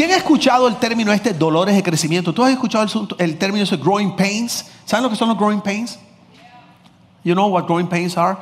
¿quién ha escuchado el término este, dolores de crecimiento? ¿Tú has escuchado el, el término ese, growing pains? ¿Saben lo que son los growing pains? You know what growing pains are?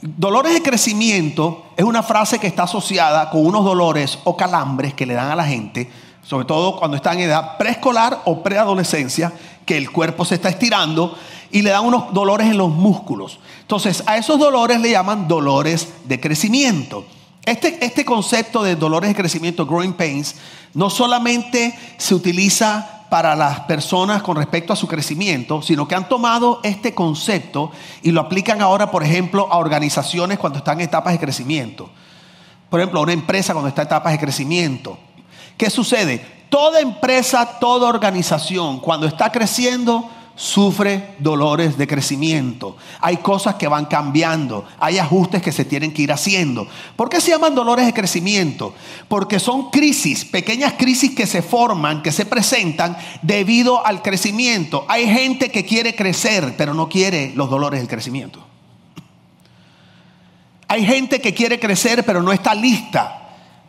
Dolores de crecimiento es una frase que está asociada con unos dolores o calambres que le dan a la gente, sobre todo cuando está en edad preescolar o preadolescencia, que el cuerpo se está estirando y le dan unos dolores en los músculos. Entonces, a esos dolores le llaman dolores de crecimiento. Este, este concepto de dolores de crecimiento, growing pains, no solamente se utiliza para las personas con respecto a su crecimiento, sino que han tomado este concepto y lo aplican ahora, por ejemplo, a organizaciones cuando están en etapas de crecimiento. Por ejemplo, a una empresa cuando está en etapas de crecimiento. ¿Qué sucede? Toda empresa, toda organización, cuando está creciendo, sufre dolores de crecimiento. Hay cosas que van cambiando, hay ajustes que se tienen que ir haciendo. ¿Por qué se llaman dolores de crecimiento? Porque son crisis, pequeñas crisis que se forman, que se presentan debido al crecimiento. Hay gente que quiere crecer, pero no quiere los dolores del crecimiento. Hay gente que quiere crecer, pero no está lista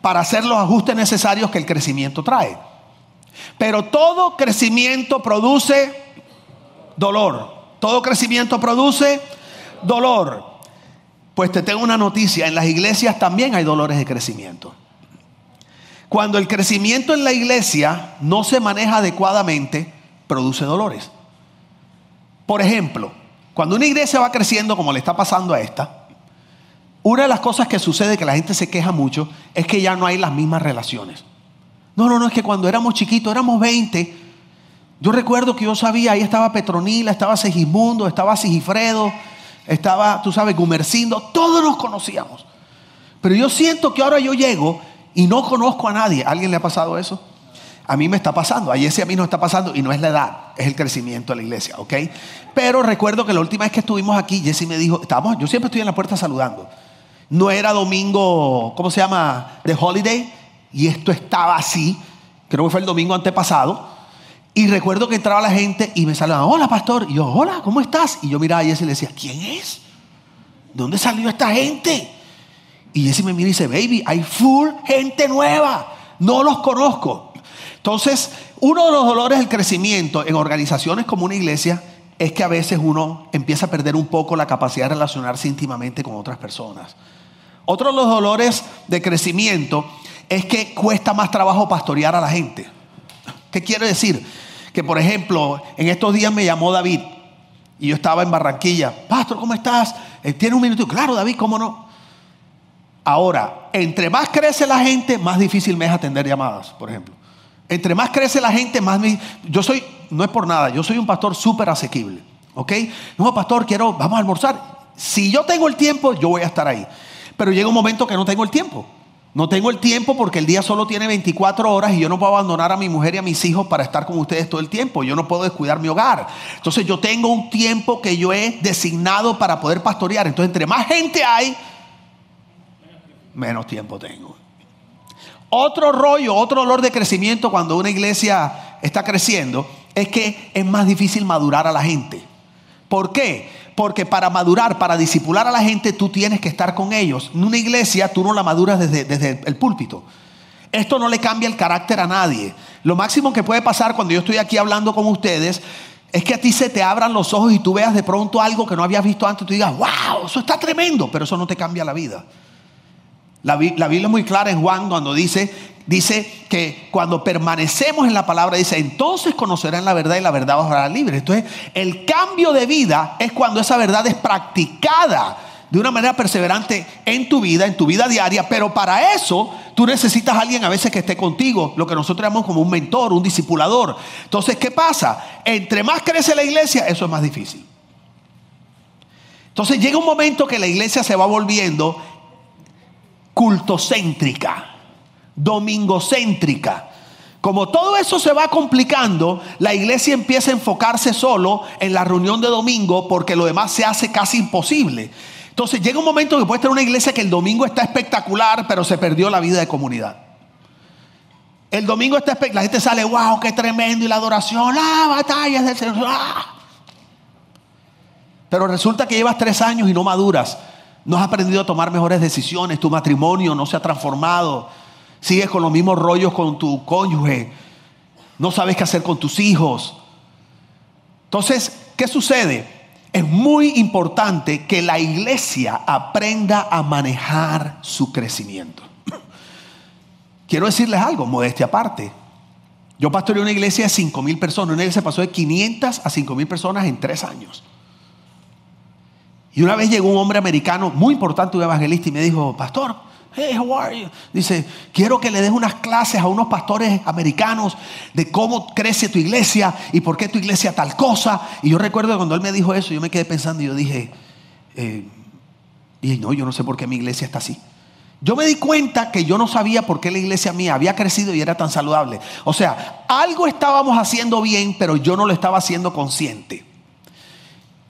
para hacer los ajustes necesarios que el crecimiento trae. Pero todo crecimiento produce dolor. Todo crecimiento produce dolor. Pues te tengo una noticia, en las iglesias también hay dolores de crecimiento. Cuando el crecimiento en la iglesia no se maneja adecuadamente, produce dolores. Por ejemplo, cuando una iglesia va creciendo como le está pasando a esta, una de las cosas que sucede que la gente se queja mucho es que ya no hay las mismas relaciones. No, no, no, es que cuando éramos chiquitos, éramos 20, yo recuerdo que yo sabía, ahí estaba Petronila, estaba Segismundo, estaba Sigifredo, estaba, tú sabes, Gumercindo, todos nos conocíamos. Pero yo siento que ahora yo llego y no conozco a nadie. ¿A ¿Alguien le ha pasado eso? A mí me está pasando, a Jesse a mí no está pasando y no es la edad, es el crecimiento de la iglesia, ¿ok? Pero recuerdo que la última vez que estuvimos aquí, Jesse me dijo, estábamos, yo siempre estoy en la puerta saludando. No era domingo, ¿cómo se llama? De holiday, y esto estaba así, creo que fue el domingo antepasado. Y recuerdo que entraba la gente y me saludaban, hola pastor. Y yo, hola, ¿cómo estás? Y yo miraba a Jesse y le decía, ¿quién es? ¿De dónde salió esta gente? Y Jesse me mira y dice, baby, hay full gente nueva. No los conozco. Entonces, uno de los dolores del crecimiento en organizaciones como una iglesia es que a veces uno empieza a perder un poco la capacidad de relacionarse íntimamente con otras personas. Otro de los dolores de crecimiento es que cuesta más trabajo pastorear a la gente. ¿Qué quiere decir? que, por ejemplo, en estos días me llamó David y yo estaba en Barranquilla. Pastor, ¿cómo estás? Eh, ¿Tiene un minuto? Claro, David, ¿cómo no? Ahora, entre más crece la gente, más difícil me es atender llamadas, por ejemplo. Entre más crece la gente, más me... Yo soy, no es por nada, yo soy un pastor súper asequible. ¿Ok? No, pastor, quiero, vamos a almorzar. Si yo tengo el tiempo, yo voy a estar ahí. Pero llega un momento que no tengo el tiempo. No tengo el tiempo porque el día solo tiene 24 horas y yo no puedo abandonar a mi mujer y a mis hijos para estar con ustedes todo el tiempo. Yo no puedo descuidar mi hogar. Entonces yo tengo un tiempo que yo he designado para poder pastorear. Entonces entre más gente hay, menos tiempo tengo. Otro rollo, otro dolor de crecimiento cuando una iglesia está creciendo es que es más difícil madurar a la gente. ¿Por qué? Porque para madurar, para disipular a la gente, tú tienes que estar con ellos. En una iglesia tú no la maduras desde, desde el púlpito. Esto no le cambia el carácter a nadie. Lo máximo que puede pasar cuando yo estoy aquí hablando con ustedes es que a ti se te abran los ojos y tú veas de pronto algo que no habías visto antes y tú digas, wow, eso está tremendo, pero eso no te cambia la vida. La, Biblia es muy clara en Juan cuando dice dice que cuando permanecemos en la palabra, dice, entonces conocerán la verdad y la verdad os hará libre. Entonces, el cambio de vida es cuando esa verdad es practicada de una manera perseverante en tu vida, en tu vida diaria, pero para eso tú necesitas a alguien a veces que esté contigo, lo que nosotros llamamos como un mentor, un discipulador. Entonces, ¿qué pasa? Entre más crece la iglesia, eso es más difícil. Entonces llega un momento que la iglesia se va volviendo cultocéntrica domingocéntrica. Como todo eso se va complicando, la iglesia empieza a enfocarse solo en la reunión de domingo porque lo demás se hace casi imposible. Entonces llega un momento que puede tener una iglesia que el domingo está espectacular, pero se perdió la vida de comunidad. El domingo está espectacular, la gente sale, wow, qué tremendo, y la adoración, ah, batallas del Señor. Ah". Pero resulta que llevas tres años y no maduras. No has aprendido a tomar mejores decisiones, tu matrimonio no se ha transformado Sigues con los mismos rollos con tu cónyuge. No sabes qué hacer con tus hijos. Entonces, ¿qué sucede? Es muy importante que la iglesia aprenda a manejar su crecimiento. Quiero decirles algo, modestia aparte. Yo pastoreé una iglesia de 5 mil personas. Una iglesia pasó de 500 a 5 mil personas en tres años. Y una vez llegó un hombre americano muy importante, un evangelista, y me dijo, pastor, hey, how are you? Dice, quiero que le des unas clases a unos pastores americanos de cómo crece tu iglesia y por qué tu iglesia tal cosa. Y yo recuerdo cuando él me dijo eso, yo me quedé pensando y yo dije, eh, no, yo no sé por qué mi iglesia está así. Yo me di cuenta que yo no sabía por qué la iglesia mía había crecido y era tan saludable. O sea, algo estábamos haciendo bien, pero yo no lo estaba haciendo consciente.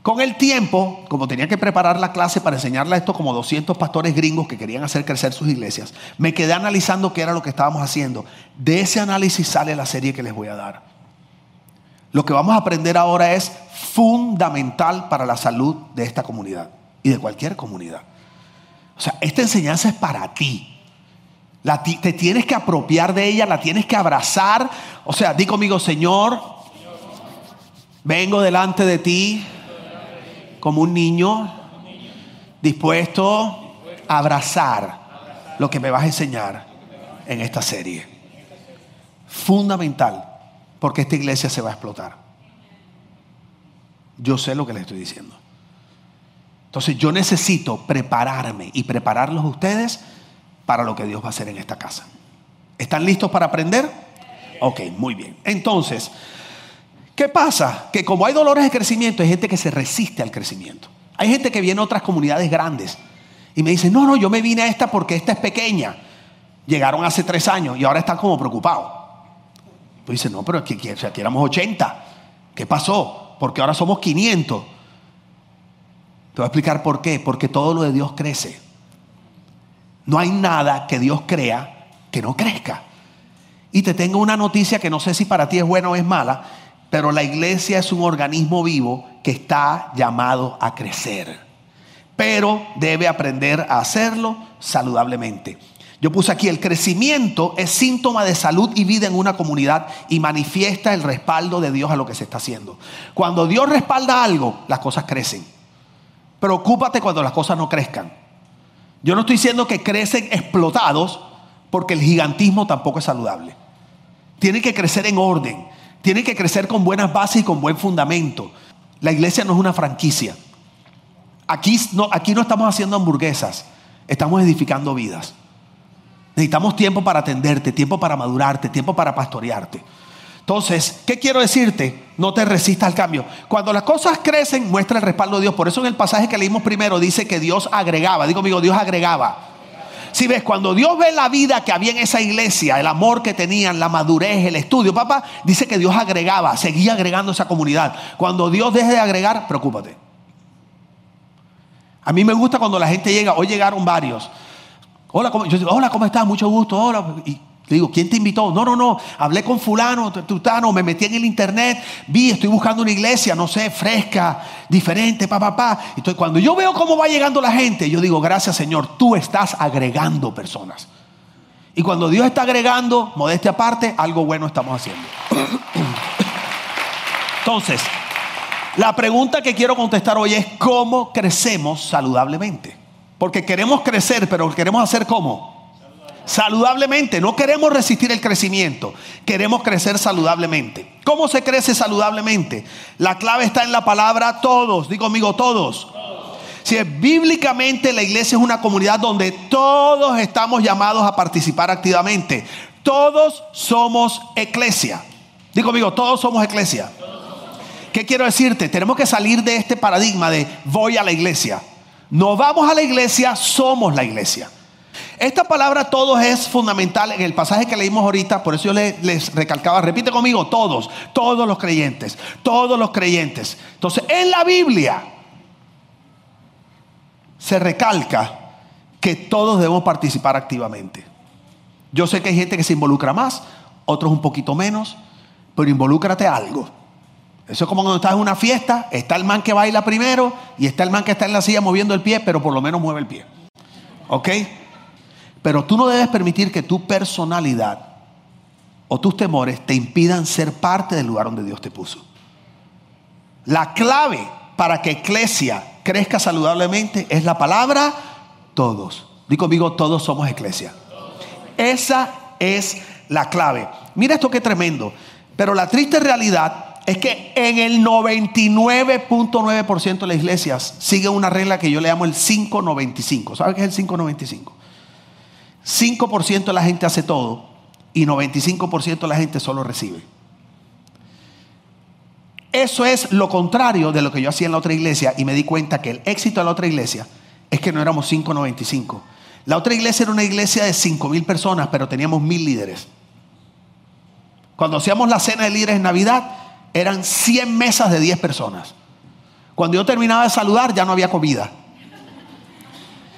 Con el tiempo, como tenía que preparar la clase para enseñarle esto como 200 pastores gringos que querían hacer crecer sus iglesias, me quedé analizando qué era lo que estábamos haciendo. De ese análisis sale la serie que les voy a dar. Lo que vamos a aprender ahora es fundamental para la salud de esta comunidad y de cualquier comunidad. O sea, esta enseñanza es para ti. te tienes que apropiar de ella, la tienes que abrazar. O sea, di conmigo, Señor, vengo delante de ti como un niño dispuesto a abrazar lo que me vas a enseñar en esta serie. Fundamental, porque esta iglesia se va a explotar. Yo sé lo que les estoy diciendo. Entonces yo necesito prepararme y prepararlos ustedes para lo que Dios va a hacer en esta casa. ¿Están listos para aprender? Ok, muy bien. Entonces, ¿Qué pasa? Que como hay dolores de crecimiento, hay gente que se resiste al crecimiento. Hay gente que viene a otras comunidades grandes y me dice, no, no, yo me vine a esta porque esta es pequeña. Llegaron hace tres años y ahora están como preocupados. Pues dice, no, pero aquí, aquí éramos 80. ¿Qué pasó? Porque ahora somos 500. Te voy a explicar por qué. Porque todo lo de Dios crece. No hay nada que Dios crea que no crezca. Y te tengo una noticia que no sé si para ti es buena o es mala pero la iglesia es un organismo vivo que está llamado a crecer. Pero debe aprender a hacerlo saludablemente. Yo puse aquí, el crecimiento es síntoma de salud y vida en una comunidad y manifiesta el respaldo de Dios a lo que se está haciendo. Cuando Dios respalda algo, las cosas crecen. Preocúpate cuando las cosas no crezcan. Yo no estoy diciendo que crecen explotados porque el gigantismo tampoco es saludable. Tiene que crecer en orden. Tiene que crecer con buenas bases y con buen fundamento. La iglesia no es una franquicia. Aquí no, aquí no estamos haciendo hamburguesas, estamos edificando vidas. Necesitamos tiempo para atenderte, tiempo para madurarte, tiempo para pastorearte. Entonces, ¿qué quiero decirte? No te resistas al cambio. Cuando las cosas crecen, muestra el respaldo de Dios. Por eso en el pasaje que leímos primero dice que Dios agregaba. Digo, amigo, Dios agregaba. Si ves, cuando Dios ve la vida que había en esa iglesia, el amor que tenían, la madurez, el estudio, papá, dice que Dios agregaba, seguía agregando esa comunidad. Cuando Dios deje de agregar, preocúpate. A mí me gusta cuando la gente llega, hoy llegaron varios. Hola, ¿cómo, yo hola, ¿cómo estás? Mucho gusto, hola. Le digo, ¿quién te invitó? No, no, no. Hablé con fulano, tutano, me metí en el internet, vi, estoy buscando una iglesia, no sé, fresca, diferente, pa, pa, pa. Entonces, cuando yo veo cómo va llegando la gente, yo digo, gracias Señor, tú estás agregando personas. Y cuando Dios está agregando, modestia aparte, algo bueno estamos haciendo. Entonces, la pregunta que quiero contestar hoy es, ¿cómo crecemos saludablemente? Porque queremos crecer, pero queremos hacer cómo? Saludablemente. No queremos resistir el crecimiento, queremos crecer saludablemente. ¿Cómo se crece saludablemente? La clave está en la palabra todos. Digo, amigo, todos. Si bíblicamente la iglesia es una comunidad donde todos estamos llamados a participar activamente. Todos somos iglesia. Digo, amigo, todos somos iglesia. ¿Qué quiero decirte? Tenemos que salir de este paradigma de voy a la iglesia. No vamos a la iglesia, somos la iglesia. Esta palabra todos es fundamental en el pasaje que leímos ahorita, por eso yo les, recalcaba, repite conmigo, todos, todos los creyentes, todos los creyentes. Entonces, en la Biblia se recalca que todos debemos participar activamente. Yo sé que hay gente que se involucra más, otros un poquito menos, pero involúcrate algo. Eso es como cuando estás en una fiesta, está el man que baila primero y está el man que está en la silla moviendo el pie, pero por lo menos mueve el pie. ¿Ok? Pero tú no debes permitir que tu personalidad o tus temores te impidan ser parte del lugar donde Dios te puso. La clave para que Eclesia crezca saludablemente es la palabra todos. Digo conmigo, todos somos Eclesia. Esa es la clave. Mira esto que tremendo. Pero la triste realidad es que en el 99.9% de las iglesias sigue una regla que yo le llamo el 595. ¿Sabe qué es el 595? 5% de la gente hace todo y 95% de la gente solo recibe. Eso es lo contrario de lo que yo hacía en la otra iglesia y me di cuenta que el éxito de la otra iglesia es que no éramos 595. La otra iglesia era una iglesia de 5 mil personas, pero teníamos mil líderes. Cuando hacíamos la cena de líderes en Navidad, eran 100 mesas de 10 personas. Cuando yo terminaba de saludar, ya no había comida.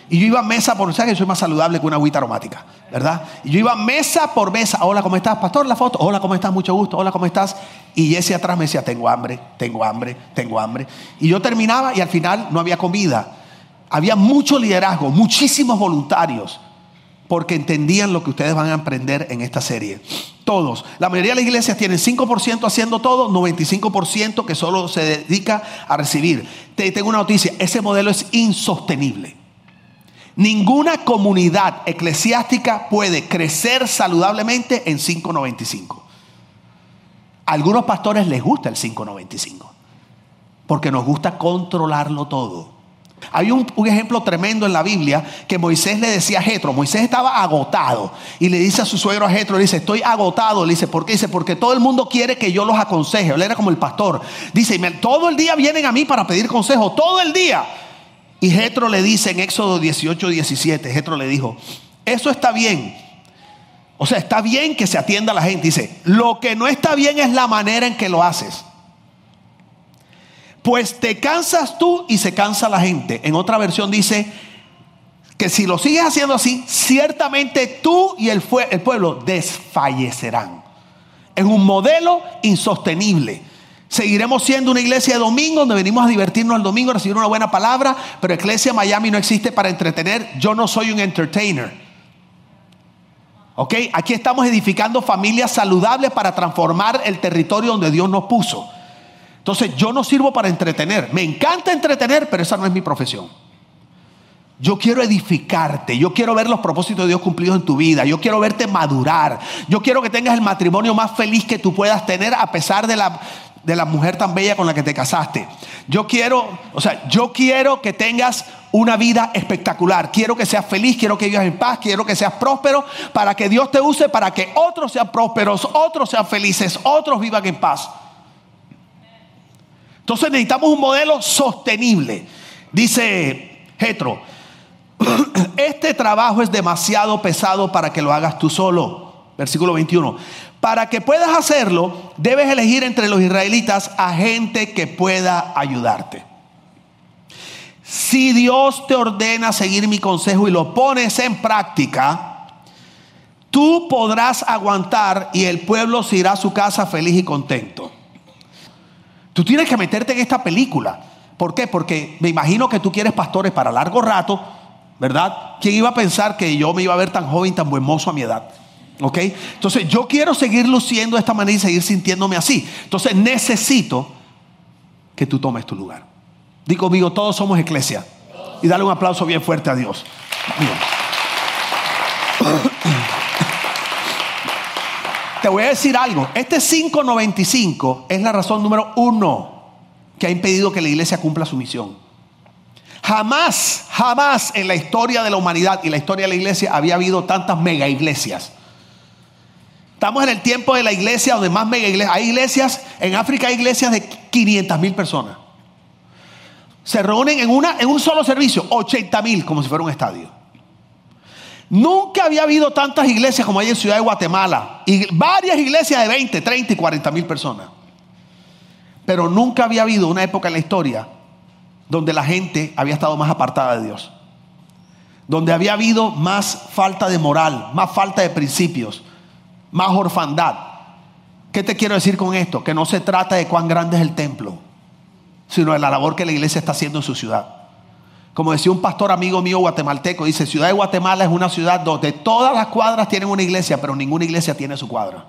Y yo iba mesa por, ¿sabes que soy más saludable que una agüita aromática? ¿Verdad? Y yo iba mesa por mesa. Hola, ¿cómo estás? Pastor, la foto. Hola, ¿cómo estás? Mucho gusto. Hola, ¿cómo estás? Y Jesse atrás me decía, tengo hambre, tengo hambre, tengo hambre. Y yo terminaba y al final no había comida. Había mucho liderazgo, muchísimos voluntarios porque entendían lo que ustedes van a aprender en esta serie. Todos. La mayoría de las iglesias tienen 5% haciendo todo, 95% que solo se dedica a recibir. Te tengo una noticia, ese modelo es insostenible. Ninguna comunidad eclesiástica puede crecer saludablemente en 595. A algunos pastores les gusta el 595, porque nos gusta controlarlo todo. Hay un, ejemplo tremendo en la Biblia que Moisés le decía a Jetro, Moisés estaba agotado y le dice a su suegro a Jetro, le dice, estoy agotado, le dice, ¿por qué? Dice, porque todo el mundo quiere que yo los aconseje, él era como el pastor, dice, todo el día vienen a mí para pedir consejo, todo el día. Y Jetro le dice en Éxodo 18, 17, Jetro le dijo, eso está bien, o sea, está bien que se atienda a la gente, dice, lo que no está bien es la manera en que lo haces pues te cansas tú y se cansa la gente. En otra versión dice que si lo sigues haciendo así, ciertamente tú y el, el pueblo desfallecerán. Es un modelo insostenible. Seguiremos siendo una iglesia de domingo donde venimos a divertirnos el domingo, a recibir una buena palabra, pero Iglesia Miami no existe para entretener. Yo no soy un entertainer. ¿Ok? Aquí estamos edificando familias saludables para transformar el territorio donde Dios nos puso. Entonces yo no sirvo para entretener. Me encanta entretener, pero esa no es mi profesión. Yo quiero edificarte, yo quiero ver los propósitos de Dios cumplidos en tu vida, yo quiero verte madurar, yo quiero que tengas el matrimonio más feliz que tú puedas tener a pesar de la, de la mujer tan bella con la que te casaste. Yo quiero, o sea, yo quiero que tengas una vida espectacular, quiero que seas feliz, quiero que vivas en paz, quiero que seas próspero, para que Dios te use, para que otros sean prósperos, otros sean felices, otros vivan en paz. Entonces necesitamos un modelo sostenible. Dice Jetro, este trabajo es demasiado pesado para que lo hagas tú solo. Versículo 21. Para que puedas hacerlo, debes elegir entre los israelitas a gente que pueda ayudarte. Si Dios te ordena seguir mi consejo y lo pones en práctica, tú podrás aguantar y el pueblo se irá a su casa feliz y contento. Tú tienes que meterte en esta película. ¿Por qué? Porque me imagino que tú quieres pastores para largo rato, ¿verdad? ¿Quién iba a pensar que yo me iba a ver tan joven, tan buen mozo a mi edad? ¿Ok? Entonces yo quiero seguir luciendo de esta manera y seguir sintiéndome así. Entonces necesito que tú tomes tu lugar. Digo conmigo, todos somos iglesia. Y dale un aplauso bien fuerte a Dios. Te voy a decir algo. Este 595 es la razón número uno que ha impedido que la iglesia cumpla su misión. Jamás, jamás en la historia de la humanidad y la historia de la iglesia había habido tantas mega iglesias. Estamos en el tiempo de la iglesia donde más mega iglesias. Hay iglesias, en África hay iglesias de 500 mil personas. Se reúnen en, una, en un solo servicio, 80 mil, como si fuera un estadio. Nunca había habido tantas iglesias como hay en Ciudad de Guatemala. Y varias iglesias de 20, 30 y 40 mil personas. Pero nunca había habido una época en la historia donde la gente había estado más apartada de Dios. Donde había habido más falta de moral, más falta de principios, más orfandad. ¿Qué te quiero decir con esto? Que no se trata de cuán grande es el templo, sino de la labor que la iglesia está haciendo en su ciudad. Como decía un pastor amigo mío guatemalteco, dice, Ciudad de Guatemala es una ciudad donde todas las cuadras tienen una iglesia, pero ninguna iglesia tiene su cuadra.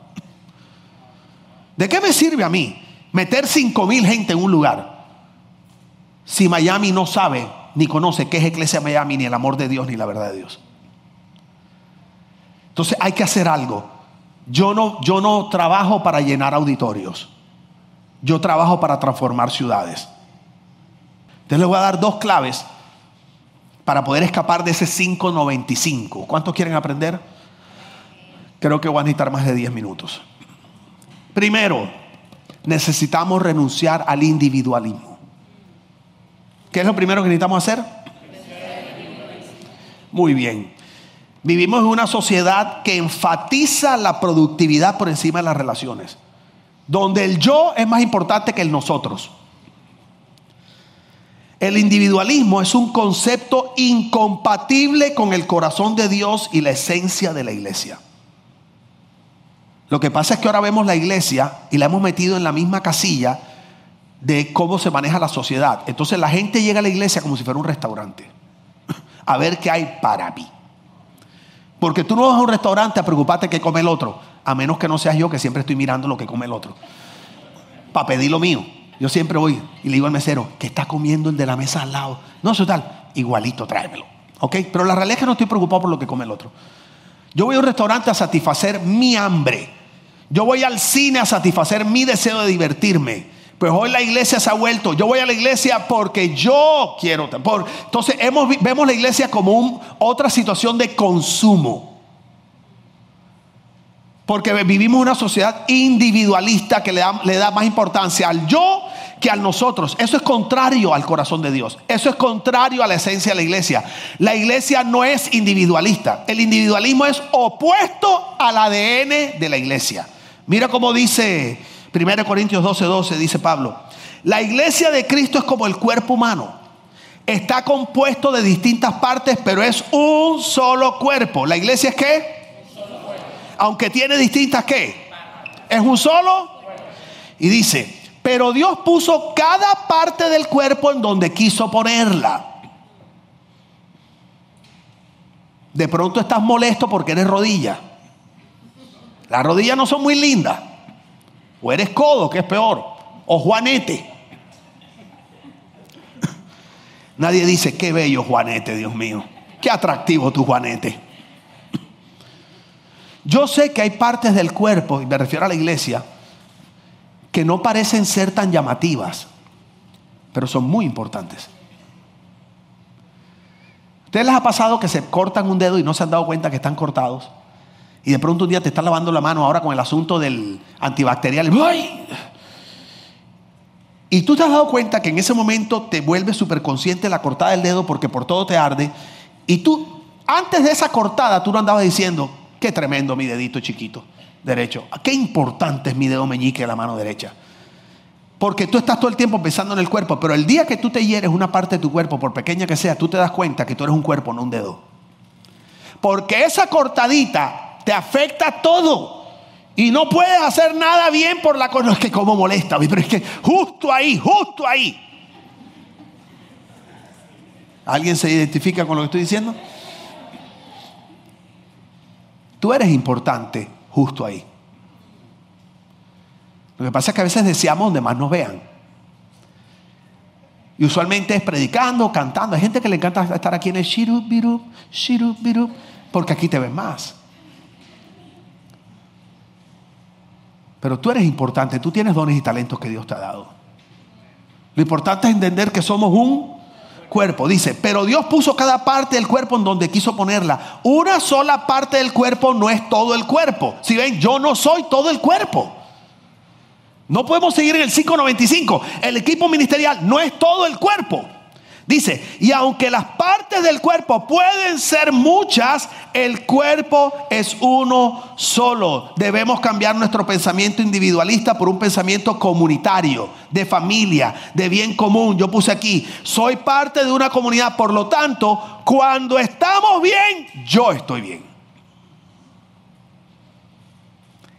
¿De qué me sirve a mí meter cinco mil gente en un lugar si Miami no sabe ni conoce qué es Iglesia Miami, ni el amor de Dios, ni la verdad de Dios? Entonces hay que hacer algo. Yo no, yo no trabajo para llenar auditorios. Yo trabajo para transformar ciudades. Entonces les voy a dar dos claves para poder escapar de ese 595. ¿Cuántos quieren aprender? Creo que voy a necesitar más de 10 minutos. Primero, necesitamos renunciar al individualismo. ¿Qué es lo primero que necesitamos hacer? Muy bien. Vivimos en una sociedad que enfatiza la productividad por encima de las relaciones, donde el yo es más importante que el nosotros. El individualismo es un concepto incompatible con el corazón de Dios y la esencia de la iglesia. Lo que pasa es que ahora vemos la iglesia y la hemos metido en la misma casilla de cómo se maneja la sociedad. Entonces la gente llega a la iglesia como si fuera un restaurante, a ver qué hay para mí. Porque tú no vas a un restaurante a preocuparte que come el otro, a menos que no seas yo que siempre estoy mirando lo que come el otro, para pedir lo mío. Yo siempre voy y le digo al mesero, que está comiendo el de la mesa al lado? No, eso tal, igualito, tráemelo. ¿Ok? Pero la realidad es que no estoy preocupado por lo que come el otro. Yo voy a un restaurante a satisfacer mi hambre. Yo voy al cine a satisfacer mi deseo de divertirme. Pues hoy la iglesia se ha vuelto. Yo voy a la iglesia porque yo quiero. Por, entonces vemos la iglesia como otra situación de consumo. Porque vivimos una sociedad individualista que le da, le da más importancia al yo que a nosotros. Eso es contrario al corazón de Dios. Eso es contrario a la esencia de la iglesia. La iglesia no es individualista. El individualismo es opuesto al ADN de la iglesia. Mira cómo dice 1 Corintios 12, 12, dice Pablo. La iglesia de Cristo es como el cuerpo humano. Está compuesto de distintas partes, pero es un solo cuerpo. ¿La iglesia es qué? aunque tiene distintas qué, es un solo. Y dice, pero Dios puso cada parte del cuerpo en donde quiso ponerla. De pronto estás molesto porque eres rodilla. Las rodillas no son muy lindas. O eres codo, que es peor. O juanete. Nadie dice, qué bello juanete, Dios mío. Qué atractivo tu juanete. Yo sé que hay partes del cuerpo, y me refiero a la iglesia, que no parecen ser tan llamativas, pero son muy importantes. ¿Ustedes les ha pasado que se cortan un dedo y no se han dado cuenta que están cortados? Y de pronto un día te están lavando la mano ahora con el asunto del antibacterial. Y tú te has dado cuenta que en ese momento te vuelves súper consciente la cortada del dedo porque por todo te arde. Y tú, antes de esa cortada, tú no andabas diciendo, Qué tremendo mi dedito chiquito derecho. Qué importante es mi dedo meñique de la mano derecha. Porque tú estás todo el tiempo pensando en el cuerpo, pero el día que tú te hieres una parte de tu cuerpo, por pequeña que sea, tú te das cuenta que tú eres un cuerpo, no un dedo. Porque esa cortadita te afecta todo. Y no puedes hacer nada bien por la cosa. No es que como molesta, pero es que justo ahí, justo ahí. ¿Alguien se identifica con lo que estoy diciendo? Tú eres importante justo ahí. Lo que pasa es que a veces deseamos donde más nos vean. Y usualmente es predicando, cantando. Hay gente que le encanta estar aquí en el shiru, biru, shiru, biru, porque aquí te ven más. Pero tú eres importante, tú tienes dones y talentos que Dios te ha dado. Lo importante es entender que somos un cuerpo. Dice, pero Dios puso cada parte del cuerpo en donde quiso ponerla. Una sola parte del cuerpo no es todo el cuerpo. Si ven, yo no soy todo el cuerpo. No podemos seguir en el 595. El equipo ministerial no es todo el cuerpo. Dice, y aunque las partes del cuerpo pueden ser muchas, el cuerpo es uno solo. Debemos cambiar nuestro pensamiento individualista por un pensamiento comunitario, de familia, de bien común. Yo puse aquí, soy parte de una comunidad, por lo tanto, cuando estamos bien, yo estoy bien.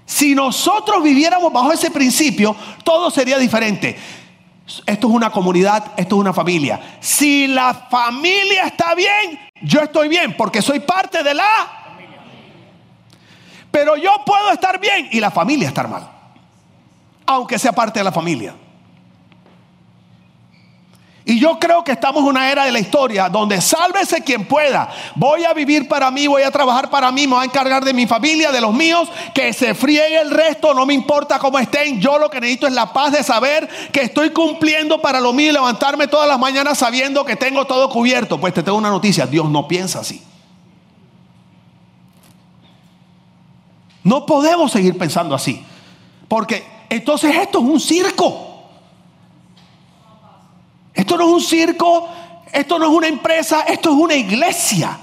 Si nosotros viviéramos bajo ese principio, todo sería diferente. Esto es una comunidad, esto es una familia. Si la familia está bien, yo estoy bien porque soy parte de la... Pero yo puedo estar bien y la familia estar mal. Aunque sea parte de la familia. Y yo creo que estamos en una era de la historia donde sálvese quien pueda. Voy a vivir para mí, voy a trabajar para mí, me voy a encargar de mi familia, de los míos, que se friegue el resto, no me importa cómo estén. Yo lo que necesito es la paz de saber que estoy cumpliendo para lo mío y levantarme todas las mañanas sabiendo que tengo todo cubierto. Pues te tengo una noticia, Dios no piensa así. No podemos seguir pensando así. Porque entonces esto es un circo. Esto no es un circo, esto no es una empresa, esto es una iglesia.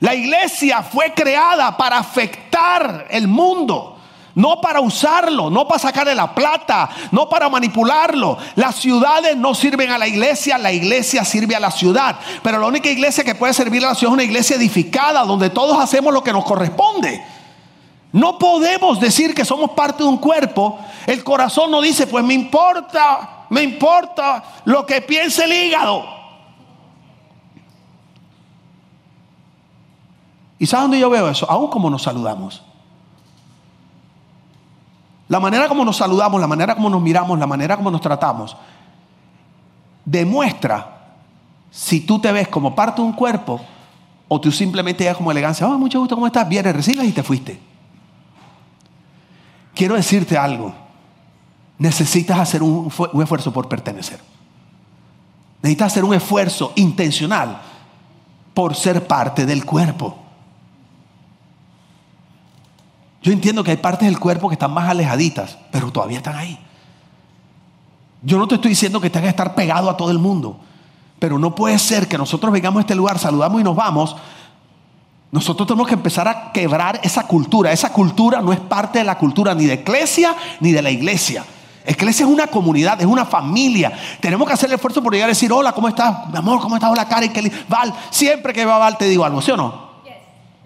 La iglesia fue creada para afectar el mundo. No para usarlo, no para sacarle la plata, no para manipularlo. Las ciudades no sirven a la iglesia, la iglesia sirve a la ciudad. Pero la única iglesia que puede servir a la ciudad es una iglesia edificada, donde todos hacemos lo que nos corresponde. No podemos decir que somos parte de un cuerpo. El corazón no dice, pues me importa me importa lo que piense el hígado. ¿Y sabes dónde yo veo eso? Aún como nos saludamos. La manera como nos saludamos, la manera como nos miramos, la manera como nos tratamos, demuestra si tú te ves como parte de un cuerpo o tú simplemente llegas como elegancia. Oh, mucho gusto, ¿cómo estás? Vienes, recibes y te fuiste. Quiero decirte algo necesitas hacer un, esfuerzo por pertenecer. Necesitas hacer un esfuerzo intencional por ser parte del cuerpo. Yo entiendo que hay partes del cuerpo que están más alejaditas, pero todavía están ahí. Yo no te estoy diciendo que tengas que estar pegado a todo el mundo, pero no puede ser que nosotros vengamos a este lugar, saludamos y nos vamos. Nosotros tenemos que empezar a quebrar esa cultura. Esa cultura no es parte de la cultura ni de iglesia ni de la iglesia. Iglesia es una comunidad, es una familia. Tenemos que hacer el esfuerzo por llegar a decir, hola, ¿cómo estás? Mi amor, ¿cómo estás? Hola, Karen. Val, siempre que va Val te digo algo, ¿sí o no?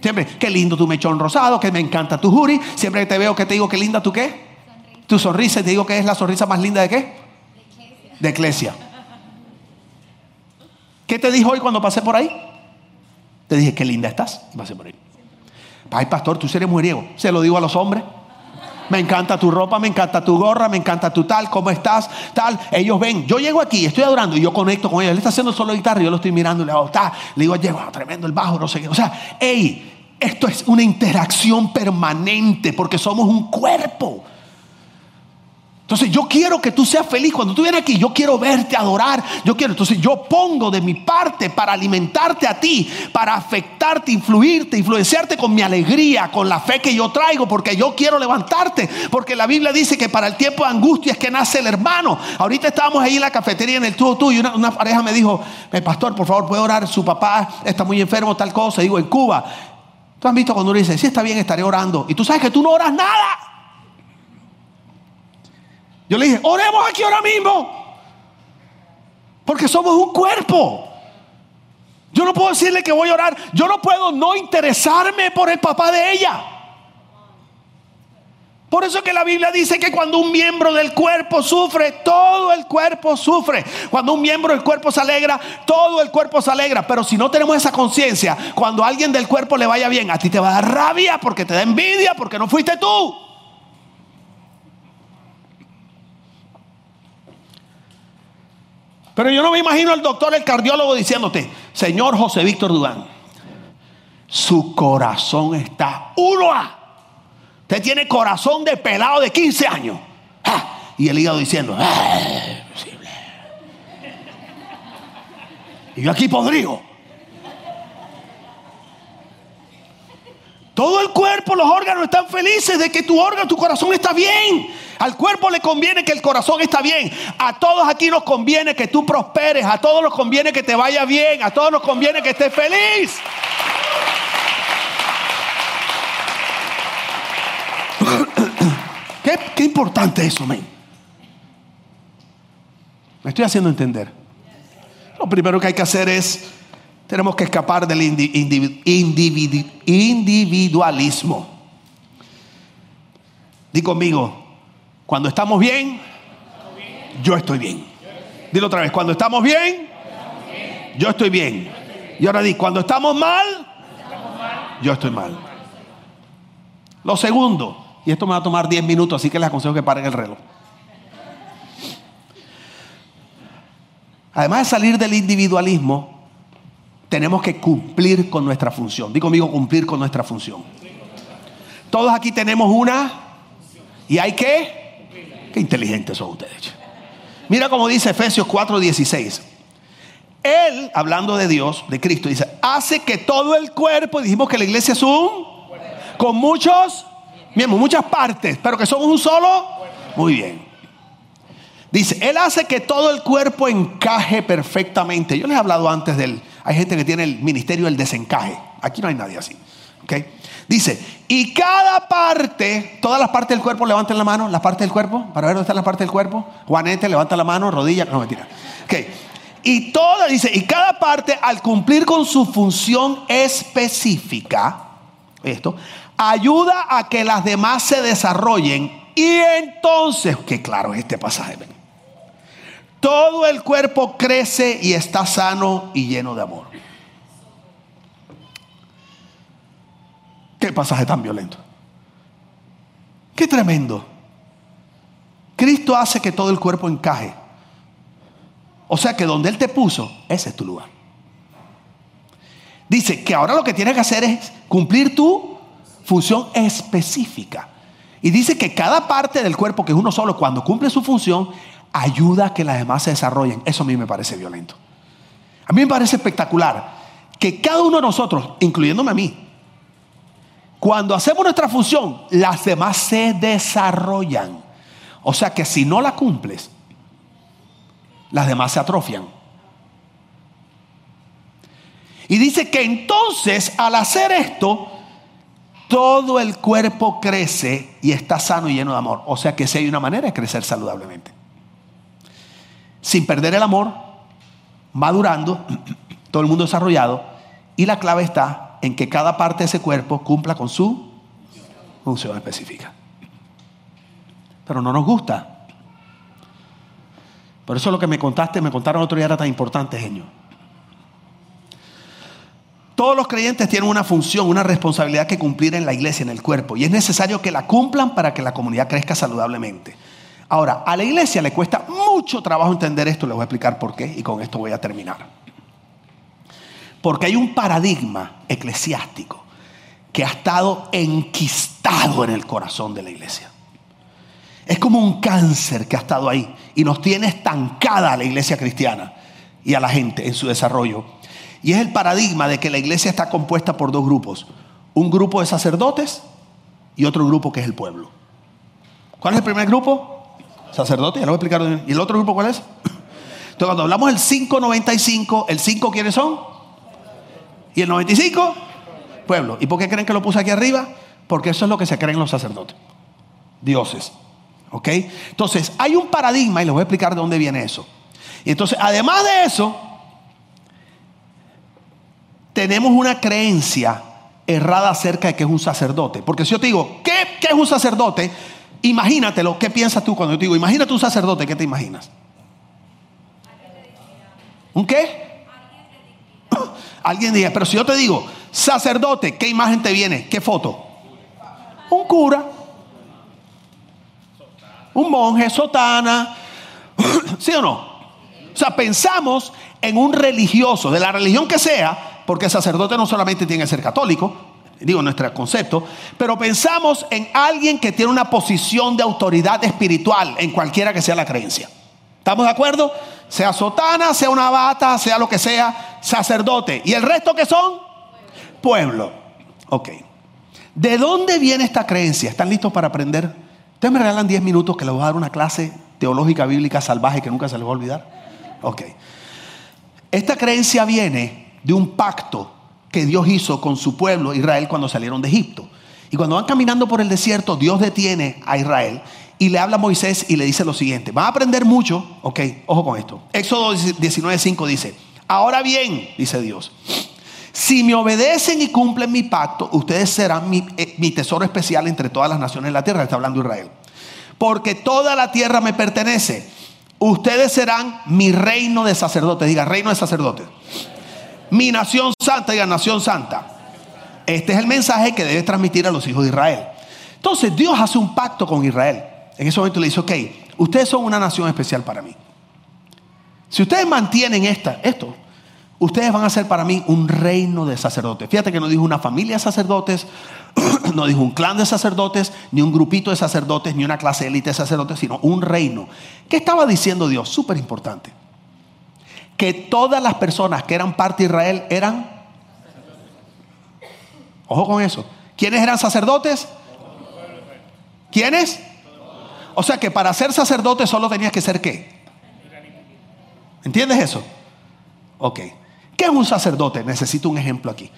Siempre, qué lindo tu mechón rosado, que me encanta tu jury. Siempre que te veo, que te digo, qué linda tu qué? Tu sonrisa, y te digo que es la sonrisa más linda de qué? De iglesia. ¿Qué te dijo hoy cuando pasé por ahí? Te dije, qué linda estás. Y pasé por ahí. Ay, pastor, tú eres mujeriego. Se lo digo a los hombres. Me encanta tu ropa, me encanta tu gorra, me encanta tu tal, cómo estás, tal. Ellos ven, yo llego aquí, estoy adorando y yo conecto con ellos. Él está haciendo solo guitarra y yo lo estoy mirando le hago, está. Le digo, llego, tremendo el bajo, no sé qué. O sea, hey, esto es una interacción permanente porque somos un cuerpo. Entonces yo quiero que tú seas feliz. Cuando tú vienes aquí, yo quiero verte, adorar. Yo quiero. Entonces yo pongo de mi parte para alimentarte a ti, para afectarte, influirte, influenciarte con mi alegría, con la fe que yo traigo, porque yo quiero levantarte. Porque la Biblia dice que para el tiempo de angustia es que nace el hermano. Ahorita estábamos ahí en la cafetería en el tú tú y una, pareja me dijo, eh, pastor, por favor, puede orar. Su papá está muy enfermo, tal cosa. Digo, en Cuba. Tú has visto cuando uno dice, sí está bien, estaré orando. Y tú sabes que tú no oras nada. Yo le dije, oremos aquí ahora mismo. Porque somos un cuerpo. Yo no puedo decirle que voy a orar. Yo no puedo no interesarme por el papá de ella. Por eso que la Biblia dice que cuando un miembro del cuerpo sufre, todo el cuerpo sufre. Cuando un miembro del cuerpo se alegra, todo el cuerpo se alegra. Pero si no tenemos esa conciencia, cuando alguien del cuerpo le vaya bien, a ti te va a dar rabia porque te da envidia, porque no fuiste tú. Pero yo no me imagino al doctor, el cardiólogo diciéndote, señor José Víctor Dudán, su corazón está uno a. Usted tiene corazón de pelado de 15 años. Y el hígado diciendo, imposible. Y yo aquí podrido. Todo el cuerpo, los órganos están felices de que tu órgano, tu corazón está bien. Al cuerpo le conviene que el corazón está bien. A todos aquí nos conviene que tú prosperes. A todos nos conviene que te vaya bien. A todos nos conviene que estés feliz. ¿Qué, importante eso, men. Me estoy haciendo entender. Lo primero que hay que hacer es, tenemos que escapar del individualismo. Di conmigo, cuando estamos bien, yo estoy bien. Dilo otra vez, cuando estamos bien, yo estoy bien. Y ahora di, cuando estamos mal, yo estoy mal. Lo segundo, y esto me va a tomar 10 minutos, así que les aconsejo que paren el reloj. Además de salir del individualismo, tenemos que cumplir con nuestra función. Digo conmigo, cumplir con nuestra función. Todos aquí tenemos una y hay que... Qué inteligentes son ustedes. Mira cómo dice Efesios 4:16. Él, hablando de Dios, de Cristo, dice, hace que todo el cuerpo, dijimos que la iglesia es un, con muchos miembros, muchas partes, pero que somos un solo. Muy bien. Dice, Él hace que todo el cuerpo encaje perfectamente. Yo les he hablado antes del, hay gente que tiene el ministerio del desencaje. Aquí no hay nadie así. Dice, y cada parte, todas las partes del cuerpo, levanten la mano, las partes del cuerpo, para ver dónde está la parte del cuerpo. Juanete, levanta la mano, rodilla, no mentira. Okay. Y toda, dice, y cada parte al cumplir con su función específica, esto, ayuda a que las demás se desarrollen. Y entonces, que claro es este pasaje, todo el cuerpo crece y está sano y lleno de amor. Qué pasaje tan violento. Qué tremendo. Cristo hace que todo el cuerpo encaje. O sea que donde Él te puso, ese es tu lugar. Dice que ahora lo que tienes que hacer es cumplir tu función específica. Y dice que cada parte del cuerpo, que es uno solo, cuando cumple su función, ayuda a que las demás se desarrollen. Eso a mí me parece violento. A mí me parece espectacular que cada uno de nosotros, incluyéndome a mí, cuando hacemos nuestra función, las demás se desarrollan. O sea que si no la cumples, las demás se atrofian. Y dice que entonces al hacer esto, todo el cuerpo crece y está sano y lleno de amor. O sea que si hay una manera de crecer saludablemente. Sin perder el amor, madurando, todo el mundo desarrollado. Y la clave está en que cada parte de ese cuerpo cumpla con su función específica. Pero no nos gusta. Por eso lo que me contaste, me contaron otro día era tan importante, genio. Todos los creyentes tienen una función, una responsabilidad que cumplir en la iglesia, en el cuerpo, y es necesario que la cumplan para que la comunidad crezca saludablemente. Ahora, a la iglesia le cuesta mucho trabajo entender esto, les voy a explicar por qué, y con esto voy a terminar. Porque hay un paradigma eclesiástico que ha estado enquistado en el corazón de la iglesia. Es como un cáncer que ha estado ahí y nos tiene estancada a la iglesia cristiana y a la gente en su desarrollo. Y es el paradigma de que la iglesia está compuesta por dos grupos. Un grupo de sacerdotes y otro grupo que es el pueblo. ¿Cuál es el primer grupo? Sacerdotes, ya lo voy a explicar. ¿Y el otro grupo cuál es? Entonces cuando hablamos del 595, ¿el 5 quiénes son? ¿Y el 95? Pueblo. ¿Y por qué creen que lo puse aquí arriba? Porque eso es lo que se creen los sacerdotes. Dioses. ¿Ok? Entonces, hay un paradigma, y les voy a explicar de dónde viene eso. Y entonces, además de eso, tenemos una creencia errada acerca de que es un sacerdote. Porque si yo te digo, ¿qué, qué es un sacerdote? Imagínatelo, ¿qué piensas tú cuando yo te digo, imagínate un sacerdote, ¿qué te imaginas? ¿Un qué? Alguien diga, pero si yo te digo, sacerdote, ¿qué imagen te viene? ¿Qué foto? Un cura un monje, sotana, ¿sí o no? O sea, pensamos en un religioso, de la religión que sea, porque sacerdote no solamente tiene que ser católico, digo nuestro concepto, pero pensamos en alguien que tiene una posición de autoridad espiritual en cualquiera que sea la creencia. ¿Estamos de acuerdo? Sea sotana, sea una bata, sea lo que sea, sacerdote. ¿Y el resto que son? Pueblo. Ok. ¿De dónde viene esta creencia? ¿Están listos para aprender? Ustedes me regalan 10 minutos que les voy a dar una clase teológica bíblica salvaje que nunca se les va a olvidar. Ok. Esta creencia viene de un pacto que Dios hizo con su pueblo Israel cuando salieron de Egipto. Y cuando van caminando por el desierto, Dios detiene a Israel y le habla a Moisés y le dice lo siguiente. Van a aprender mucho, ok, ojo con esto. Éxodo 19.5 dice, ahora bien, dice Dios, si me obedecen y cumplen mi pacto, ustedes serán eh, mi, tesoro especial entre todas las naciones de la tierra. Está hablando Israel. Porque toda la tierra me pertenece. Ustedes serán mi reino de sacerdotes. Diga, reino de sacerdotes. Mi nación santa, diga, nación santa. Este es el mensaje que debe transmitir a los hijos de Israel. Entonces Dios hace un pacto con Israel. En ese momento le dice, ok, ustedes son una nación especial para mí. Si ustedes mantienen esta, esto, ustedes van a ser para mí un reino de sacerdotes. Fíjate que no dijo una familia de sacerdotes, no dijo un clan de sacerdotes, ni un grupito de sacerdotes, ni una clase élite de sacerdotes, sino un reino. ¿Qué estaba diciendo Dios? Súper importante. Que todas las personas que eran parte de Israel eran... Ojo con eso. ¿Quiénes eran sacerdotes? ¿Quiénes? O sea que para ser sacerdote solo tenías que ser qué? ¿Entiendes eso? Ok. ¿Qué es un sacerdote? Necesito un ejemplo aquí.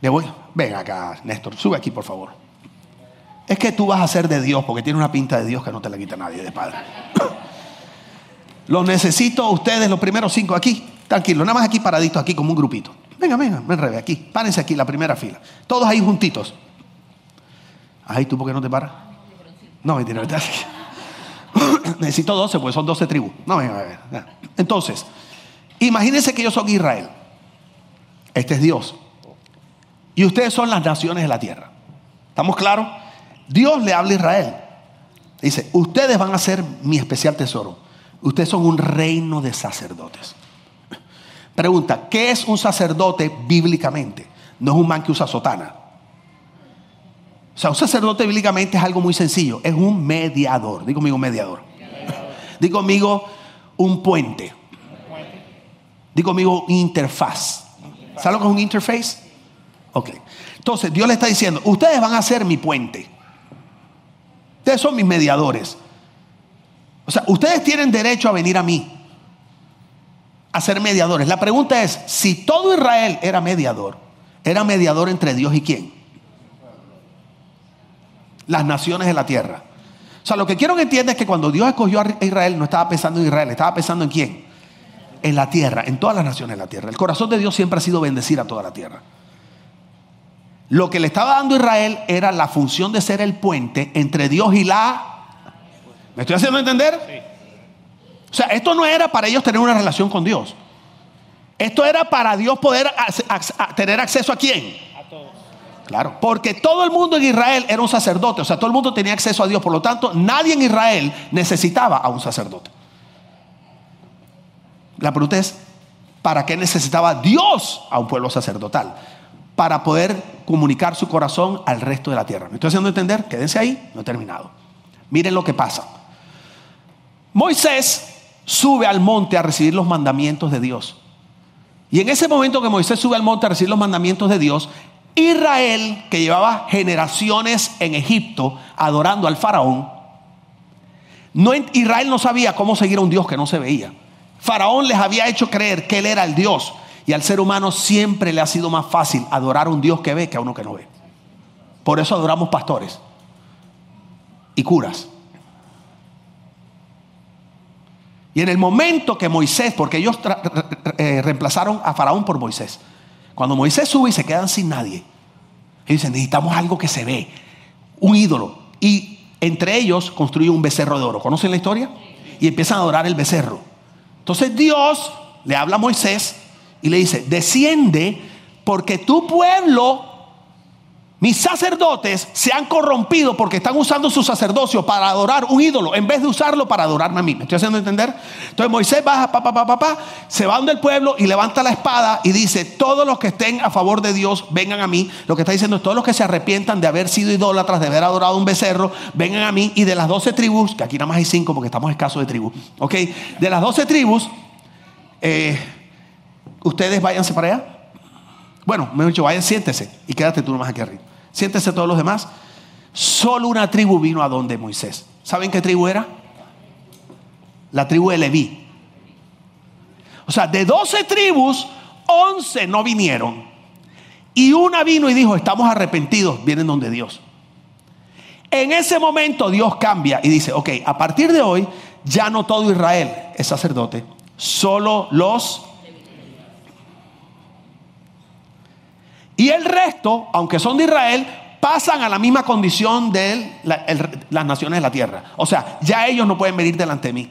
Le voy, ven acá, Néstor, sube aquí por favor. Es que tú vas a ser de Dios porque tiene una pinta de Dios que no te la quita nadie de padre. Los necesito ustedes, los primeros cinco aquí, tranquilo, nada más aquí paraditos, aquí como un grupito. Venga, venga, ven, rebe, aquí, párense aquí, la primera fila. Todos ahí juntitos. Ay, ¿tú por qué no te paras? No, mentira, ¿verdad? Necesito 12, pues son 12 tribus. No, venga, venga. Entonces, imagínense que yo soy Israel. Este es Dios. Y ustedes son las naciones de la tierra. ¿Estamos claros? Dios le habla a Israel. Dice, ustedes van a ser mi especial tesoro. Ustedes son un reino de sacerdotes. Pregunta, ¿qué es un sacerdote bíblicamente? No es un man que usa sotana. O sea, un sacerdote bíblicamente es algo muy sencillo. Es un mediador. Digo conmigo mediador. Digo conmigo un puente. Digo conmigo interfaz. ¿Sabes lo que es un interface? Ok. Entonces Dios le está diciendo, ustedes van a ser mi puente. Ustedes son mis mediadores. O sea, ustedes tienen derecho a venir a mí, a ser mediadores. La pregunta es, si todo Israel era mediador, ¿era mediador entre Dios y quién? Las naciones de la tierra. O sea, lo que quiero que entiendan es que cuando Dios escogió a Israel, no estaba pensando en Israel, estaba pensando en quién? En la tierra, en todas las naciones de la tierra. El corazón de Dios siempre ha sido bendecir a toda la tierra. Lo que le estaba dando Israel era la función de ser el puente entre Dios y la... ¿Me estoy haciendo entender? O sea, esto no era para ellos tener una relación con Dios. Esto era para Dios poder tener acceso a quién. A todos. Claro, porque todo el mundo en Israel era un sacerdote, o sea, todo el mundo tenía acceso a Dios, por lo tanto, nadie en Israel necesitaba a un sacerdote. La pregunta es, ¿para qué necesitaba Dios a un pueblo sacerdotal? para poder comunicar su corazón al resto de la tierra. ¿Me estoy haciendo entender? Quédense ahí, no he terminado. Miren lo que pasa. Moisés sube al monte a recibir los mandamientos de Dios. Y en ese momento que Moisés sube al monte a recibir los mandamientos de Dios, Israel, que llevaba generaciones en Egipto adorando al faraón, no, Israel no sabía cómo seguir a un Dios que no se veía. Faraón les había hecho creer que él era el Dios. Y al ser humano siempre le ha sido más fácil adorar a un Dios que ve que a uno que no ve. Por eso adoramos pastores y curas. Y en el momento que Moisés, porque ellos eh, reemplazaron a Faraón por Moisés, cuando Moisés sube y se quedan sin nadie, ellos dicen, necesitamos algo que se ve, un ídolo. Y entre ellos construyen un becerro de oro. ¿Conocen la historia? Y empiezan a adorar el becerro. Entonces Dios le habla a Moisés y le dice, desciende porque tu pueblo, mis sacerdotes, se han corrompido porque están usando su sacerdocio para adorar un ídolo en vez de usarlo para adorarme a mí. ¿Me estoy haciendo entender? Entonces Moisés baja, papá, papá, se va donde el pueblo y levanta la espada y dice, todos los que estén a favor de Dios, vengan a mí. Lo que está diciendo es, todos los que se arrepientan de haber sido idólatras, de haber adorado un becerro, vengan a mí. Y de las doce tribus, que aquí nada más hay cinco porque estamos escasos de tribus, ¿ok? De las doce tribus, eh, ustedes váyanse para allá. Bueno, me he dicho, vayan, siéntese y quédate tú nomás aquí arriba. Siéntese todos los demás. Solo una tribu vino a donde Moisés. ¿Saben qué tribu era? La tribu de Leví. O sea, de 12 tribus, 11 no vinieron. Y una vino y dijo, estamos arrepentidos, vienen donde Dios. En ese momento Dios cambia y dice, ok, a partir de hoy ya no todo Israel es sacerdote, solo los Y el resto, aunque son de Israel, pasan a la misma condición de las naciones de la tierra. O sea, ya ellos no pueden venir delante de mí.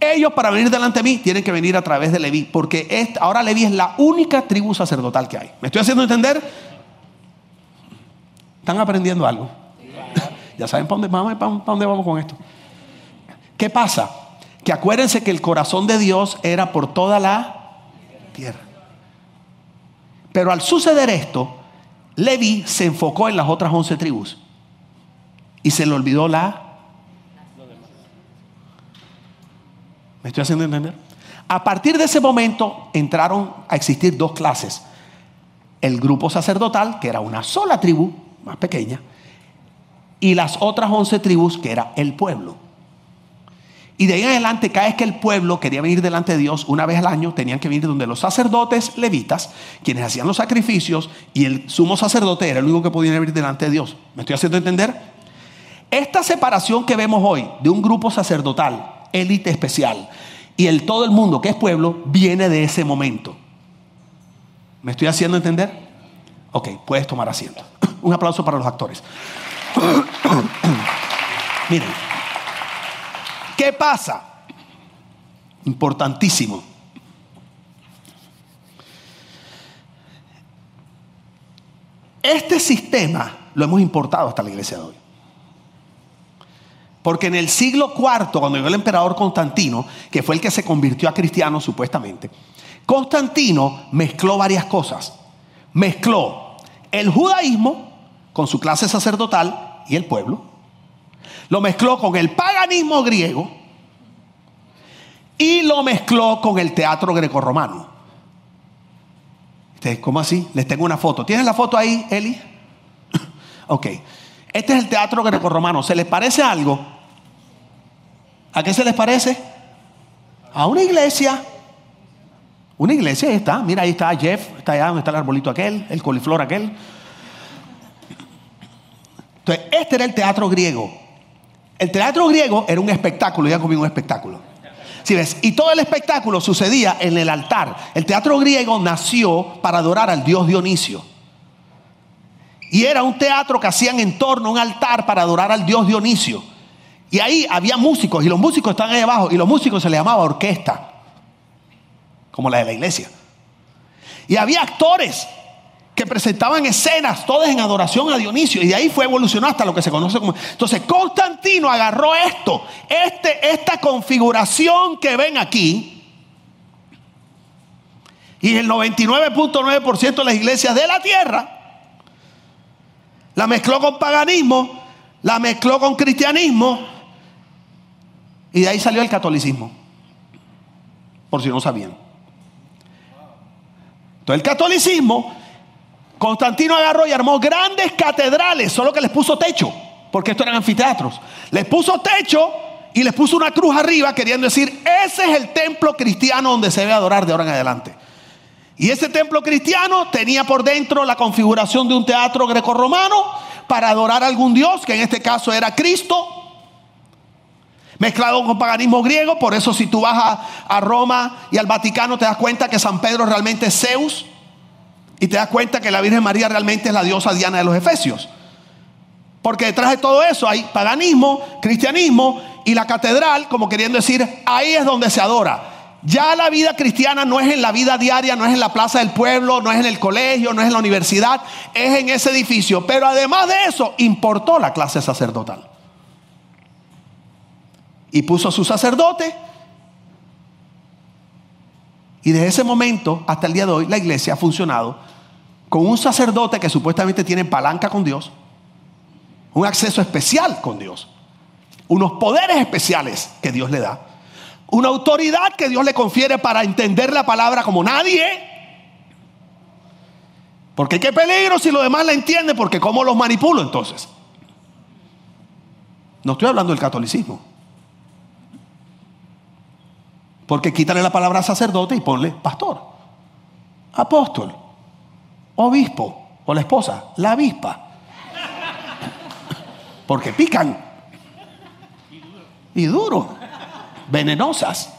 ellos para venir delante de mí tienen que venir a través de Leví, porque ahora Leví es la única tribu sacerdotal que hay. ¿Me estoy haciendo entender? ¿Están aprendiendo algo? ya saben para dónde, vamos, para dónde vamos con esto. ¿Qué pasa? Que acuérdense que el corazón de Dios era por toda la tierra. Pero al suceder esto, Levi se enfocó en las otras once tribus y se le olvidó la... ¿Me estoy haciendo entender? A partir de ese momento entraron a existir dos clases. El grupo sacerdotal, que era una sola tribu, más pequeña, y las otras once tribus, que era el pueblo. Y de ahí en adelante, cada vez que el pueblo quería venir delante de Dios, una vez al año, tenían que venir donde los sacerdotes levitas, quienes hacían los sacrificios, y el sumo sacerdote era el único que podía venir delante de Dios. ¿Me estoy haciendo entender? Esta separación que vemos hoy de un grupo sacerdotal, élite especial, y el todo el mundo que es pueblo, viene de ese momento. ¿Me estoy haciendo entender? Ok, puedes tomar asiento. Un aplauso para los actores. Miren. ¿Qué pasa? Importantísimo. Este sistema lo hemos importado hasta la iglesia de hoy. Porque en el siglo IV, cuando llegó el emperador Constantino, que fue el que se convirtió a cristiano supuestamente, Constantino mezcló varias cosas. Mezcló el judaísmo con su clase sacerdotal y el pueblo lo mezcló con el paganismo griego y lo mezcló con el teatro grecorromano. ¿Cómo así? Les tengo una foto. ¿Tienes la foto ahí, Eli? ok. Este es el teatro grecorromano. ¿Se les parece algo? ¿A qué se les parece? A una iglesia. Una iglesia, ahí está. Mira, ahí está Jeff. Está allá donde está el arbolito aquel, el coliflor aquel. Entonces, este era el teatro griego. El teatro griego era un espectáculo, ya conmigo un espectáculo. ¿Sí ves? Y todo el espectáculo sucedía en el altar. El teatro griego nació para adorar al dios Dionisio. Y era un teatro que hacían en torno a un altar para adorar al dios Dionisio. Y ahí había músicos, y los músicos estaban ahí abajo, y los músicos se les llamaba orquesta, como la de la iglesia. Y había actores presentaban escenas, todas en adoración a Dionisio, y de ahí fue evolucionando hasta lo que se conoce como... Entonces Constantino agarró esto, este, esta configuración que ven aquí, y el 99.9% de las iglesias de la tierra, la mezcló con paganismo, la mezcló con cristianismo, y de ahí salió el catolicismo, por si no sabían. Entonces el catolicismo Constantino agarró y armó grandes catedrales, solo que les puso techo, porque estos eran anfiteatros. Les puso techo y les puso una cruz arriba, queriendo decir, ese es el templo cristiano donde se debe adorar de ahora en adelante. Y ese templo cristiano tenía por dentro la configuración de un teatro grecorromano para adorar a algún dios, que en este caso era Cristo, mezclado con paganismo griego. Por eso si tú vas a, a Roma y al Vaticano te das cuenta que San Pedro realmente es Zeus. Y te das cuenta que la Virgen María realmente es la diosa Diana de los Efesios. Porque detrás de todo eso hay paganismo, cristianismo y la catedral, como queriendo decir, ahí es donde se adora. Ya la vida cristiana no es en la vida diaria, no es en la plaza del pueblo, no es en el colegio, no es en la universidad, es en ese edificio. Pero además de eso, importó la clase sacerdotal. Y puso a su sacerdote. Y desde ese momento hasta el día de hoy, la iglesia ha funcionado con un sacerdote que supuestamente tiene palanca con Dios, un acceso especial con Dios, unos poderes especiales que Dios le da, una autoridad que Dios le confiere para entender la palabra como nadie. Porque qué peligro si los demás la entienden, porque ¿cómo los manipulo entonces? No estoy hablando del catolicismo. Porque quítale la palabra sacerdote y ponle pastor, apóstol, obispo o la esposa, la avispa. Porque pican. Y duro. Venenosas.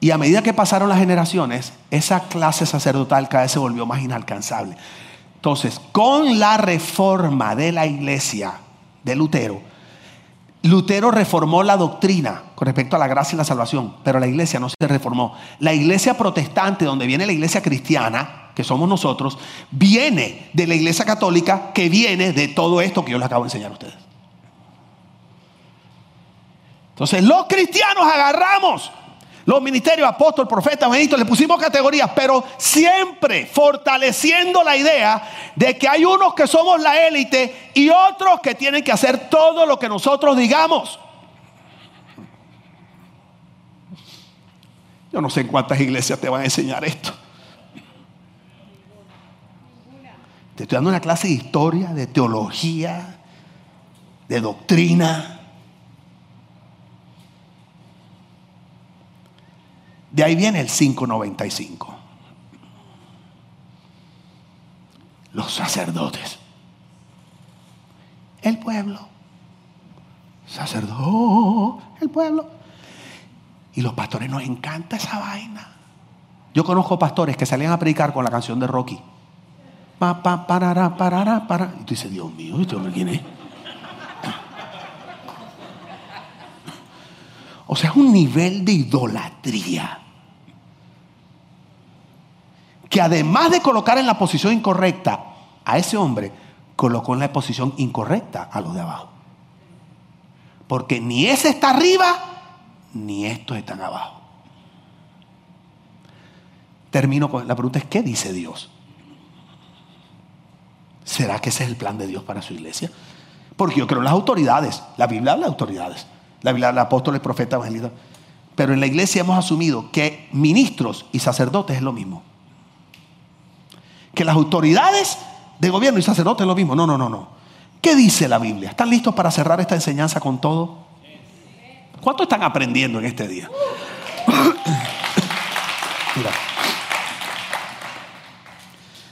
Y a medida que pasaron las generaciones, esa clase sacerdotal cada vez se volvió más inalcanzable. Entonces, con la reforma de la iglesia de Lutero, Lutero reformó la doctrina con respecto a la gracia y la salvación, pero la iglesia no se reformó. La iglesia protestante, donde viene la iglesia cristiana, que somos nosotros, viene de la iglesia católica, que viene de todo esto que yo les acabo de enseñar a ustedes. Entonces los cristianos agarramos los ministerios, apóstol, profeta, ministro, le pusimos categorías, pero siempre fortaleciendo la idea de que hay unos que somos la élite y otros que tienen que hacer todo lo que nosotros digamos. Yo no sé en cuántas iglesias te van a enseñar esto. Te estoy dando una clase de historia, de teología, de doctrina. De ahí viene el 595. Los sacerdotes. El pueblo. Sacerdote. El pueblo. Y los pastores nos encanta esa vaina. Yo conozco pastores que salían a predicar con la canción de Rocky. Pa, pa, parará, parará, para. Y tú dices, Dios mío, ¿este hombre quién es? O sea, es un nivel de idolatría. Que además de colocar en la posición incorrecta a ese hombre, colocó en la posición incorrecta a los de abajo. Porque ni ese está arriba, ni estos están abajo. Termino con la pregunta es, ¿qué dice Dios? ¿Será que ese es el plan de Dios para su iglesia? Porque yo creo en las autoridades. La Biblia habla de autoridades la Biblia, apóstol apóstoles, profetas, evangelistas. Pero en la iglesia hemos asumido que ministros y sacerdotes es lo mismo. Que las autoridades de gobierno y sacerdotes es lo mismo. No, no, no, no. ¿Qué dice la Biblia? ¿Están listos para cerrar esta enseñanza con todo? ¿Cuánto están aprendiendo en este día? Mira.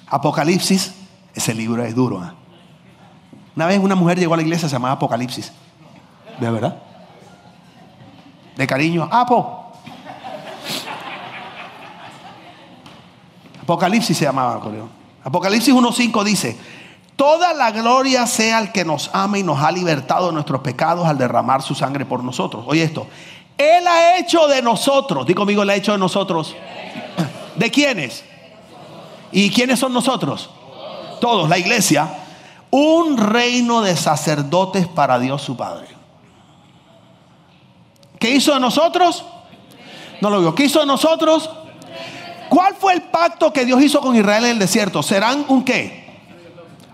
Apocalipsis, ese libro es duro. ¿eh? Una vez una mujer llegó a la iglesia, se llamaba Apocalipsis. ¿De verdad? de cariño, Apo. Apocalipsis se llamaba, Apocalipsis 1.5 dice, toda la gloria sea al que nos ama y nos ha libertado de nuestros pecados al derramar su sangre por nosotros. Oye esto, Él ha hecho de nosotros, di conmigo, Él ha hecho de nosotros. ¿De quiénes? ¿Y quiénes son nosotros? Todos, la iglesia. Un reino de sacerdotes para Dios su Padre. ¿Qué hizo de nosotros? No lo digo. ¿Qué hizo de nosotros? ¿Cuál fue el pacto que Dios hizo con Israel en el desierto? ¿Serán un qué?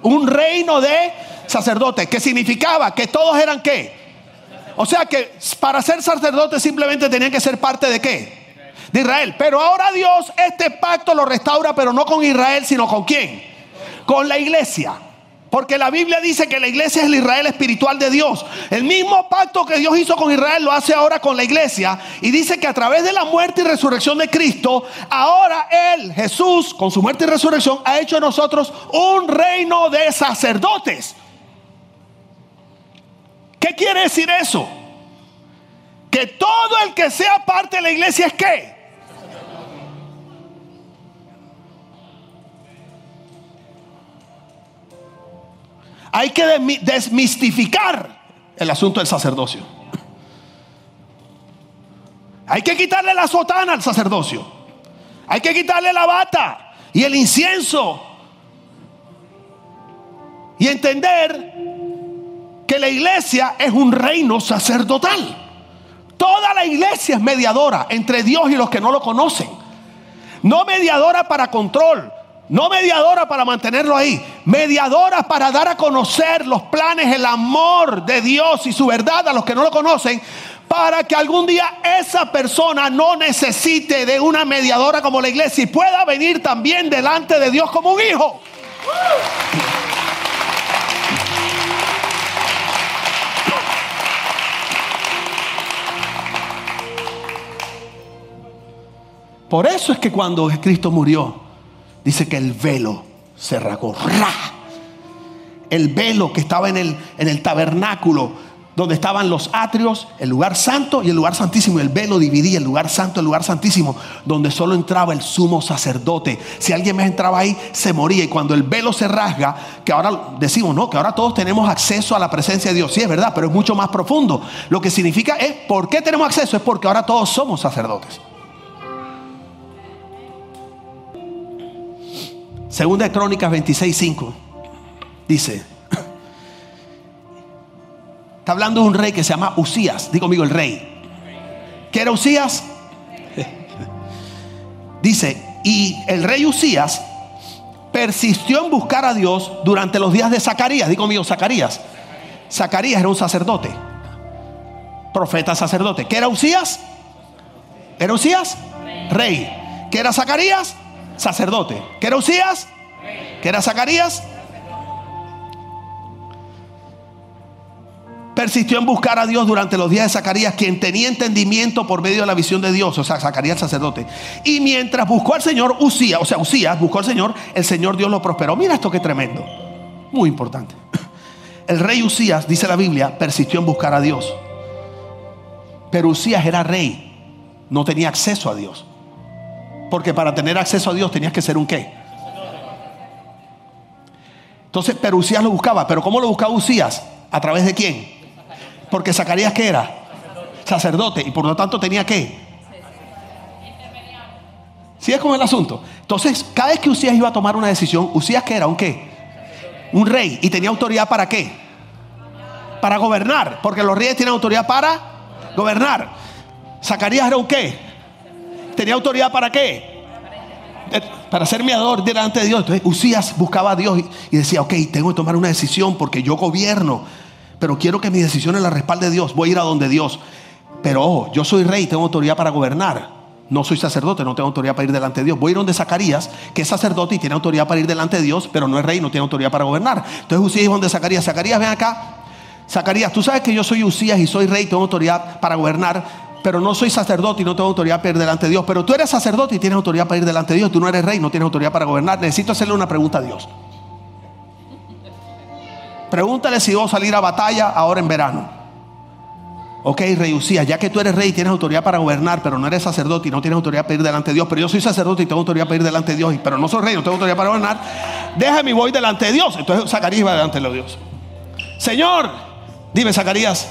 Un reino de sacerdotes. ¿Qué significaba? Que todos eran qué? O sea que para ser sacerdotes simplemente tenían que ser parte de qué? De Israel. Pero ahora Dios este pacto lo restaura, pero no con Israel, sino con quién? Con la iglesia. Porque la Biblia dice que la iglesia es el Israel espiritual de Dios. El mismo pacto que Dios hizo con Israel lo hace ahora con la iglesia. Y dice que a través de la muerte y resurrección de Cristo, ahora Él, Jesús, con su muerte y resurrección, ha hecho de nosotros un reino de sacerdotes. ¿Qué quiere decir eso? Que todo el que sea parte de la iglesia es qué? Hay que desmistificar el asunto del sacerdocio. Hay que quitarle la sotana al sacerdocio. Hay que quitarle la bata y el incienso. Y entender que la iglesia es un reino sacerdotal. Toda la iglesia es mediadora entre Dios y los que no lo conocen. No mediadora para control, no mediadora para mantenerlo ahí, mediadora para dar a conocer los planes, el amor de Dios y su verdad a los que no lo conocen, para que algún día esa persona no necesite de una mediadora como la iglesia y pueda venir también delante de Dios como un hijo. Por eso es que cuando Cristo murió, dice que el velo se rasgó. El velo que estaba en el, en el tabernáculo donde estaban los atrios, el lugar santo y el lugar santísimo. El velo dividía el lugar santo el lugar santísimo, donde solo entraba el sumo sacerdote. Si alguien más entraba ahí, se moría. Y cuando el velo se rasga, que ahora decimos, no, que ahora todos tenemos acceso a la presencia de Dios. Sí, es verdad, pero es mucho más profundo. Lo que significa es, ¿por qué tenemos acceso? Es porque ahora todos somos sacerdotes. Segunda de Crónicas 26.5 dice, está hablando de un rey que se llama Usías, digo conmigo el rey. ¿Qué era Usías? Dice, y el rey Usías persistió en buscar a Dios durante los días de Zacarías, digo conmigo Zacarías. Zacarías era un sacerdote, profeta sacerdote. ¿Qué era Usías? ¿Era Usías? Rey. ¿Qué era Zacarías? Sacerdote. ¿Qué era Usías? ¿Qué era Zacarías? Persistió en buscar a Dios durante los días de Zacarías, quien tenía entendimiento por medio de la visión de Dios, o sea, Zacarías el sacerdote. Y mientras buscó al Señor, Usías, o sea, Usías buscó al Señor, el Señor Dios lo prosperó. Mira esto que tremendo, muy importante. El rey Usías, dice la Biblia, persistió en buscar a Dios. Pero Usías era rey, no tenía acceso a Dios. Porque para tener acceso a Dios tenías que ser un qué. Entonces, pero Usías lo buscaba. ¿Pero cómo lo buscaba Usías? ¿A través de quién? Porque Zacarías que era? Sacerdote. Y por lo tanto tenía qué. ¿Sí es como el asunto? Entonces, cada vez que Usías iba a tomar una decisión, Usías que era un qué? Un rey. ¿Y tenía autoridad para qué? Para gobernar. Porque los reyes tienen autoridad para gobernar. Zacarías era un qué? ¿Tenía autoridad para qué? Eh, para ser mediador delante de Dios. Entonces Usías buscaba a Dios y decía, ok, tengo que tomar una decisión porque yo gobierno, pero quiero que mis decisiones las respalde Dios. Voy a ir a donde Dios. Pero ojo, yo soy rey, tengo autoridad para gobernar. No soy sacerdote, no tengo autoridad para ir delante de Dios. Voy a ir donde Zacarías, que es sacerdote y tiene autoridad para ir delante de Dios, pero no es rey, no tiene autoridad para gobernar. Entonces Usías iba donde Zacarías. Zacarías, ven acá. Zacarías, tú sabes que yo soy Usías y soy rey, tengo autoridad para gobernar pero no soy sacerdote y no tengo autoridad para ir delante de Dios. Pero tú eres sacerdote y tienes autoridad para ir delante de Dios. Tú no eres rey, no tienes autoridad para gobernar. Necesito hacerle una pregunta a Dios. Pregúntale si a salir a batalla ahora en verano. Ok, rey Usías, ya que tú eres rey y tienes autoridad para gobernar, pero no eres sacerdote y no tienes autoridad para ir delante de Dios, pero yo soy sacerdote y tengo autoridad para ir delante de Dios, pero no soy rey, no tengo autoridad para gobernar, déjame y voy delante de Dios. Entonces Zacarías va delante de Dios. Señor, dime Zacarías,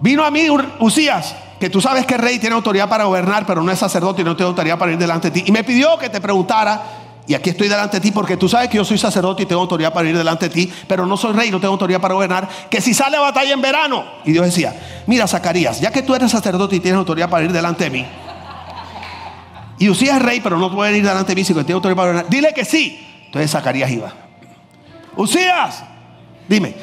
vino a mí Usías tú sabes que el rey tiene autoridad para gobernar, pero no es sacerdote y no tiene autoridad para ir delante de ti. Y me pidió que te preguntara, y aquí estoy delante de ti, porque tú sabes que yo soy sacerdote y tengo autoridad para ir delante de ti, pero no soy rey, no tengo autoridad para gobernar, que si sale a batalla en verano. Y Dios decía, mira Zacarías, ya que tú eres sacerdote y tienes autoridad para ir delante de mí, y Usías es rey, pero no puede ir delante de mí, si tiene autoridad para gobernar, dile que sí. Entonces Zacarías iba. Usías, dime,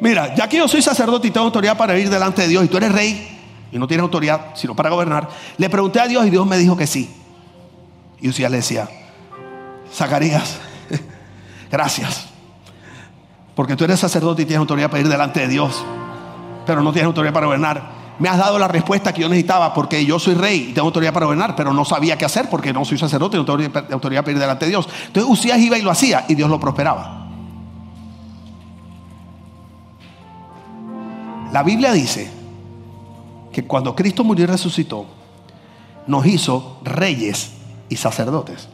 mira, ya que yo soy sacerdote y tengo autoridad para ir delante de Dios, y tú eres rey, y no tiene autoridad sino para gobernar, le pregunté a Dios y Dios me dijo que sí. Y Usías le decía, Zacarías, gracias, porque tú eres sacerdote y tienes autoridad para ir delante de Dios, pero no tienes autoridad para gobernar. Me has dado la respuesta que yo necesitaba porque yo soy rey y tengo autoridad para gobernar, pero no sabía qué hacer porque no soy sacerdote y no tengo autoridad para ir delante de Dios. Entonces Usías iba y lo hacía y Dios lo prosperaba. La Biblia dice que cuando Cristo murió y resucitó, nos hizo reyes y sacerdotes.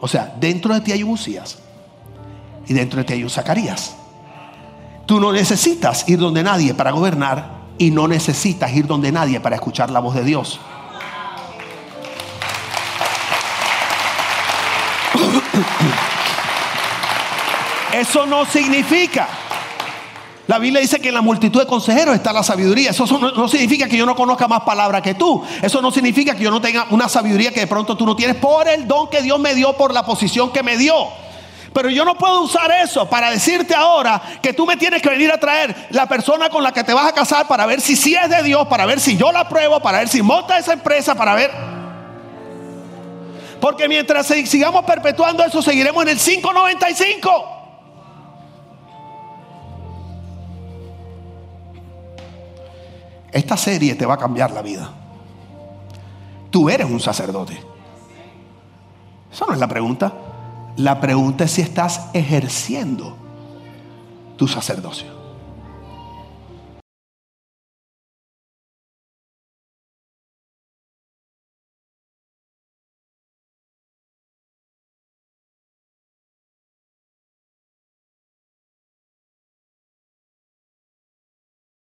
O sea, dentro de ti hay un Usías y dentro de ti hay un Zacarías. Tú no necesitas ir donde nadie para gobernar y no necesitas ir donde nadie para escuchar la voz de Dios. Eso no significa la Biblia dice que en la multitud de consejeros está la sabiduría. Eso no, significa que yo no conozca más palabras que tú. Eso no significa que yo no tenga una sabiduría que de pronto tú no tienes por el don que Dios me dio, por la posición que me dio. Pero yo no puedo usar eso para decirte ahora que tú me tienes que venir a traer la persona con la que te vas a casar para ver si sí es de Dios, para ver si yo la apruebo, para ver si monta esa empresa, para ver. Porque mientras sigamos perpetuando eso, seguiremos en el 595. Esta serie te va a cambiar la vida. Tú eres un sacerdote. Esa no es la pregunta. La pregunta es si estás ejerciendo tu sacerdocio.